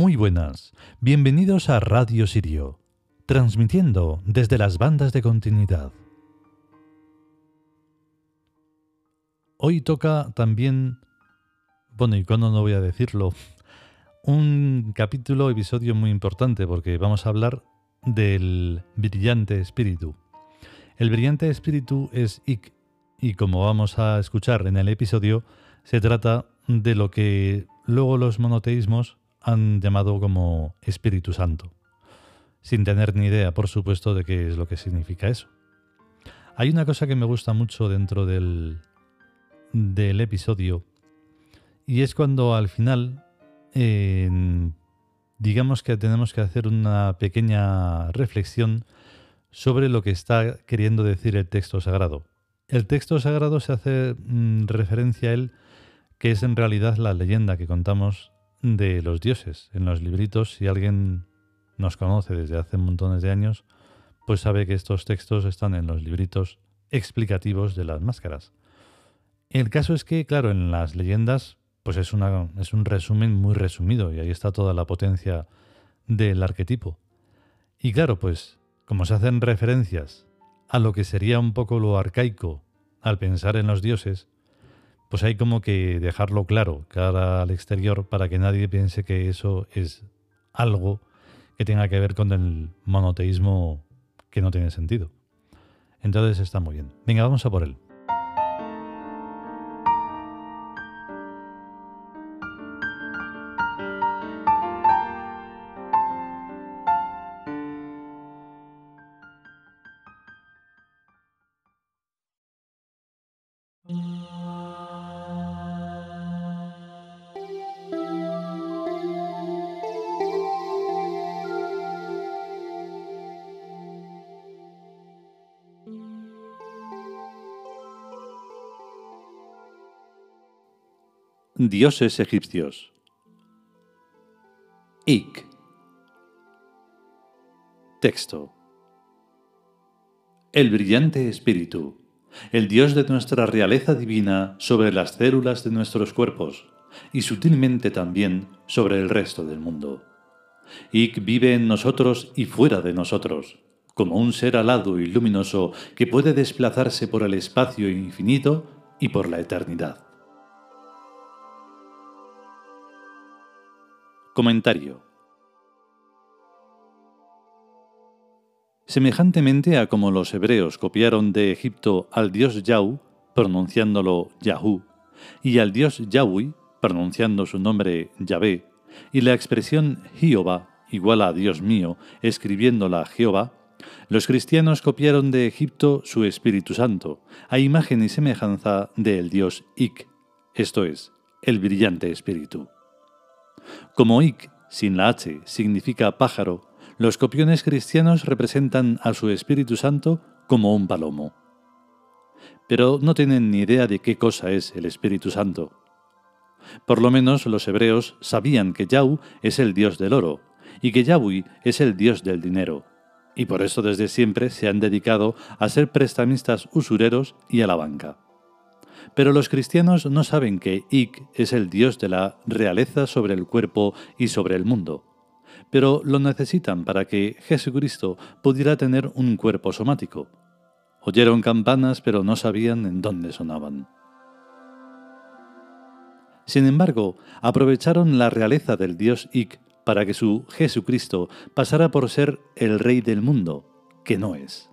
Muy buenas, bienvenidos a Radio Sirio, transmitiendo desde las bandas de continuidad. Hoy toca también, bueno, cuando no voy a decirlo, un capítulo, episodio muy importante, porque vamos a hablar del brillante espíritu. El brillante espíritu es Ik, y como vamos a escuchar en el episodio, se trata de lo que luego los monoteísmos han llamado como Espíritu Santo, sin tener ni idea, por supuesto, de qué es lo que significa eso. Hay una cosa que me gusta mucho dentro del, del episodio, y es cuando al final, digamos que tenemos que hacer una pequeña reflexión sobre lo que está queriendo decir el texto sagrado. El texto sagrado se hace mm, referencia a él, que es en realidad la leyenda que contamos de los dioses. En los libritos, si alguien nos conoce desde hace montones de años, pues sabe que estos textos están en los libritos explicativos de las máscaras. El caso es que, claro, en las leyendas, pues es, una, es un resumen muy resumido y ahí está toda la potencia del arquetipo. Y claro, pues, como se hacen referencias a lo que sería un poco lo arcaico al pensar en los dioses, pues hay como que dejarlo claro cara al exterior para que nadie piense que eso es algo que tenga que ver con el monoteísmo que no tiene sentido. Entonces está muy bien. Venga, vamos a por él. Dioses egipcios. Ik. Texto. El brillante espíritu, el Dios de nuestra realeza divina sobre las células de nuestros cuerpos y sutilmente también sobre el resto del mundo. Ik vive en nosotros y fuera de nosotros, como un ser alado y luminoso que puede desplazarse por el espacio infinito y por la eternidad. Comentario. Semejantemente a como los hebreos copiaron de Egipto al dios Yahú, pronunciándolo Yahú, y al dios Yahweh, pronunciando su nombre Yahvé, y la expresión Jehová, igual a Dios mío, escribiéndola Jehová, los cristianos copiaron de Egipto su Espíritu Santo, a imagen y semejanza del dios Ik, esto es, el brillante Espíritu. Como ik, sin la h, significa pájaro, los copiones cristianos representan a su Espíritu Santo como un palomo. Pero no tienen ni idea de qué cosa es el Espíritu Santo. Por lo menos los hebreos sabían que Yahú es el dios del oro y que Yahweh es el dios del dinero, y por eso desde siempre se han dedicado a ser prestamistas usureros y a la banca. Pero los cristianos no saben que Ik es el Dios de la realeza sobre el cuerpo y sobre el mundo, pero lo necesitan para que Jesucristo pudiera tener un cuerpo somático. Oyeron campanas pero no sabían en dónde sonaban. Sin embargo, aprovecharon la realeza del Dios Ik para que su Jesucristo pasara por ser el Rey del mundo, que no es.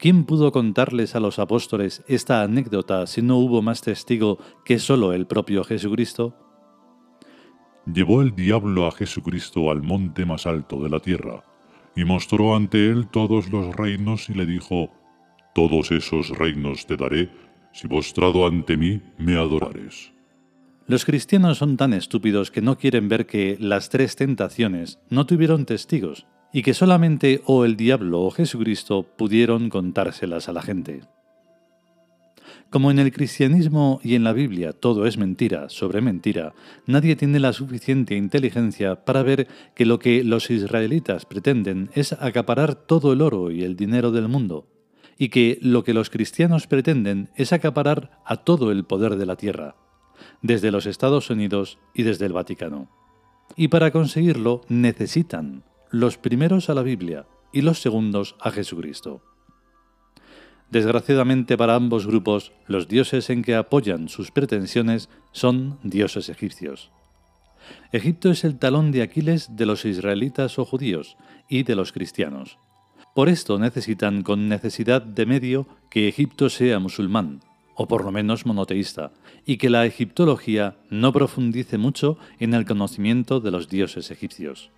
¿Quién pudo contarles a los apóstoles esta anécdota si no hubo más testigo que solo el propio Jesucristo? Llevó el diablo a Jesucristo al monte más alto de la tierra, y mostró ante él todos los reinos y le dijo, Todos esos reinos te daré, si postrado ante mí me adorares. Los cristianos son tan estúpidos que no quieren ver que las tres tentaciones no tuvieron testigos, y que solamente o el diablo o Jesucristo pudieron contárselas a la gente. Como en el cristianismo y en la Biblia todo es mentira sobre mentira, nadie tiene la suficiente inteligencia para ver que lo que los israelitas pretenden es acaparar todo el oro y el dinero del mundo, y que lo que los cristianos pretenden es acaparar a todo el poder de la tierra, desde los Estados Unidos y desde el Vaticano. Y para conseguirlo necesitan los primeros a la Biblia y los segundos a Jesucristo. Desgraciadamente para ambos grupos, los dioses en que apoyan sus pretensiones son dioses egipcios. Egipto es el talón de Aquiles de los israelitas o judíos y de los cristianos. Por esto necesitan con necesidad de medio que Egipto sea musulmán, o por lo menos monoteísta, y que la egiptología no profundice mucho en el conocimiento de los dioses egipcios.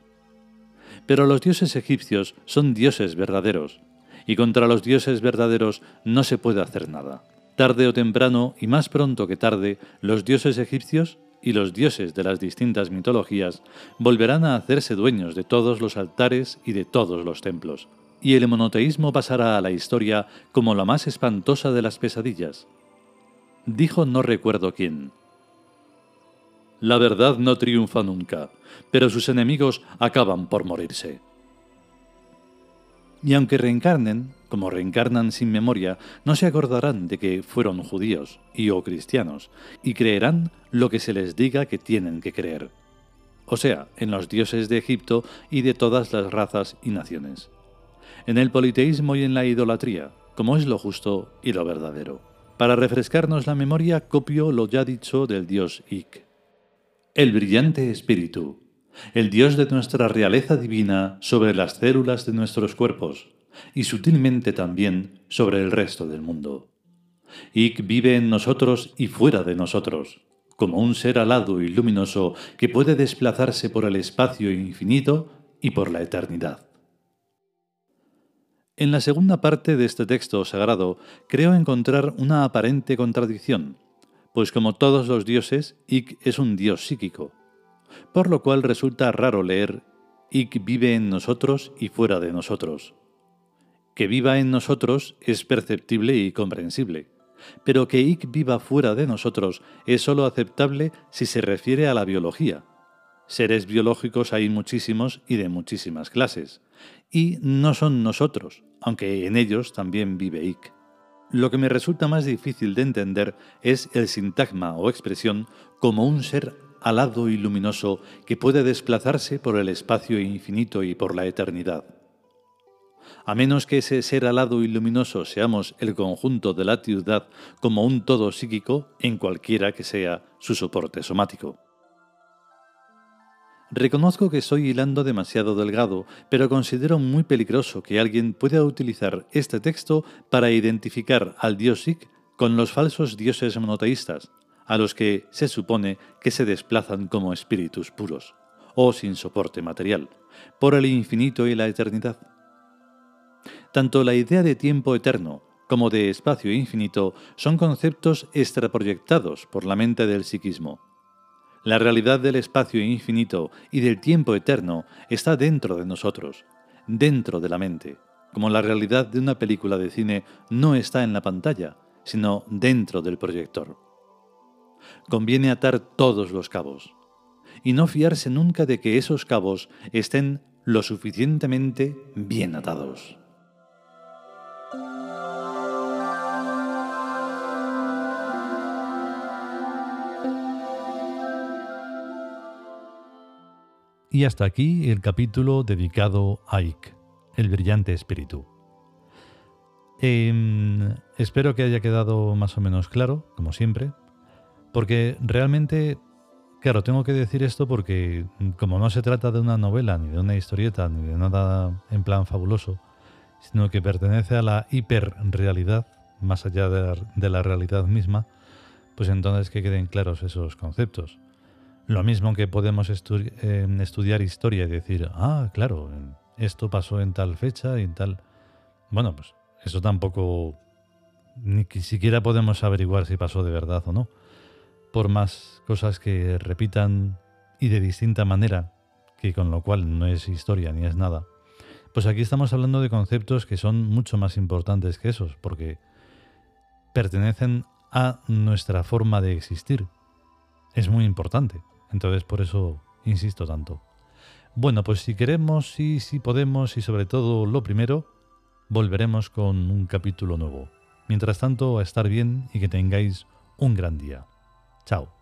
Pero los dioses egipcios son dioses verdaderos, y contra los dioses verdaderos no se puede hacer nada. Tarde o temprano, y más pronto que tarde, los dioses egipcios y los dioses de las distintas mitologías volverán a hacerse dueños de todos los altares y de todos los templos, y el monoteísmo pasará a la historia como la más espantosa de las pesadillas. Dijo no recuerdo quién. La verdad no triunfa nunca, pero sus enemigos acaban por morirse. Y aunque reencarnen, como reencarnan sin memoria, no se acordarán de que fueron judíos y o cristianos, y creerán lo que se les diga que tienen que creer. O sea, en los dioses de Egipto y de todas las razas y naciones. En el politeísmo y en la idolatría, como es lo justo y lo verdadero. Para refrescarnos la memoria, copio lo ya dicho del dios Ik. El brillante espíritu, el Dios de nuestra realeza divina sobre las células de nuestros cuerpos y sutilmente también sobre el resto del mundo. Ik vive en nosotros y fuera de nosotros, como un ser alado y luminoso que puede desplazarse por el espacio infinito y por la eternidad. En la segunda parte de este texto sagrado creo encontrar una aparente contradicción, pues como todos los dioses, Ik es un dios psíquico, por lo cual resulta raro leer Ik vive en nosotros y fuera de nosotros. Que viva en nosotros es perceptible y comprensible, pero que Ik viva fuera de nosotros es sólo aceptable si se refiere a la biología. Seres biológicos hay muchísimos y de muchísimas clases, y no son nosotros, aunque en ellos también vive Ik. Lo que me resulta más difícil de entender es el sintagma o expresión como un ser alado y luminoso que puede desplazarse por el espacio infinito y por la eternidad. A menos que ese ser alado y luminoso seamos el conjunto de la ciudad como un todo psíquico en cualquiera que sea su soporte somático. Reconozco que estoy hilando demasiado delgado, pero considero muy peligroso que alguien pueda utilizar este texto para identificar al dios Sik con los falsos dioses monoteístas, a los que se supone que se desplazan como espíritus puros, o sin soporte material, por el infinito y la eternidad. Tanto la idea de tiempo eterno como de espacio infinito son conceptos extraproyectados por la mente del psiquismo. La realidad del espacio infinito y del tiempo eterno está dentro de nosotros, dentro de la mente, como la realidad de una película de cine no está en la pantalla, sino dentro del proyector conviene atar todos los cabos y no fiarse nunca de que esos cabos estén lo suficientemente bien atados. Y hasta aquí el capítulo dedicado a Ik, el brillante espíritu. Em, espero que haya quedado más o menos claro, como siempre, porque realmente, claro, tengo que decir esto porque como no se trata de una novela, ni de una historieta, ni de nada en plan fabuloso, sino que pertenece a la hiperrealidad, más allá de la, realidad misma, pues entonces que queden claros esos conceptos. Lo mismo que podemos eh, estudiar historia y decir, ah, claro, esto pasó en tal fecha y en tal... Bueno, pues eso tampoco ni siquiera podemos averiguar si pasó de verdad o no por más cosas que repitan y de distinta manera, que con lo cual no es historia ni es nada, pues aquí estamos hablando de conceptos que son mucho más importantes que esos, porque pertenecen a nuestra forma de existir. Es muy importante. Entonces por eso insisto tanto. Bueno, pues si queremos y si podemos y sobre todo lo primero, volveremos con un capítulo nuevo. Mientras tanto, a estar bien y que tengáis un gran día. Chao.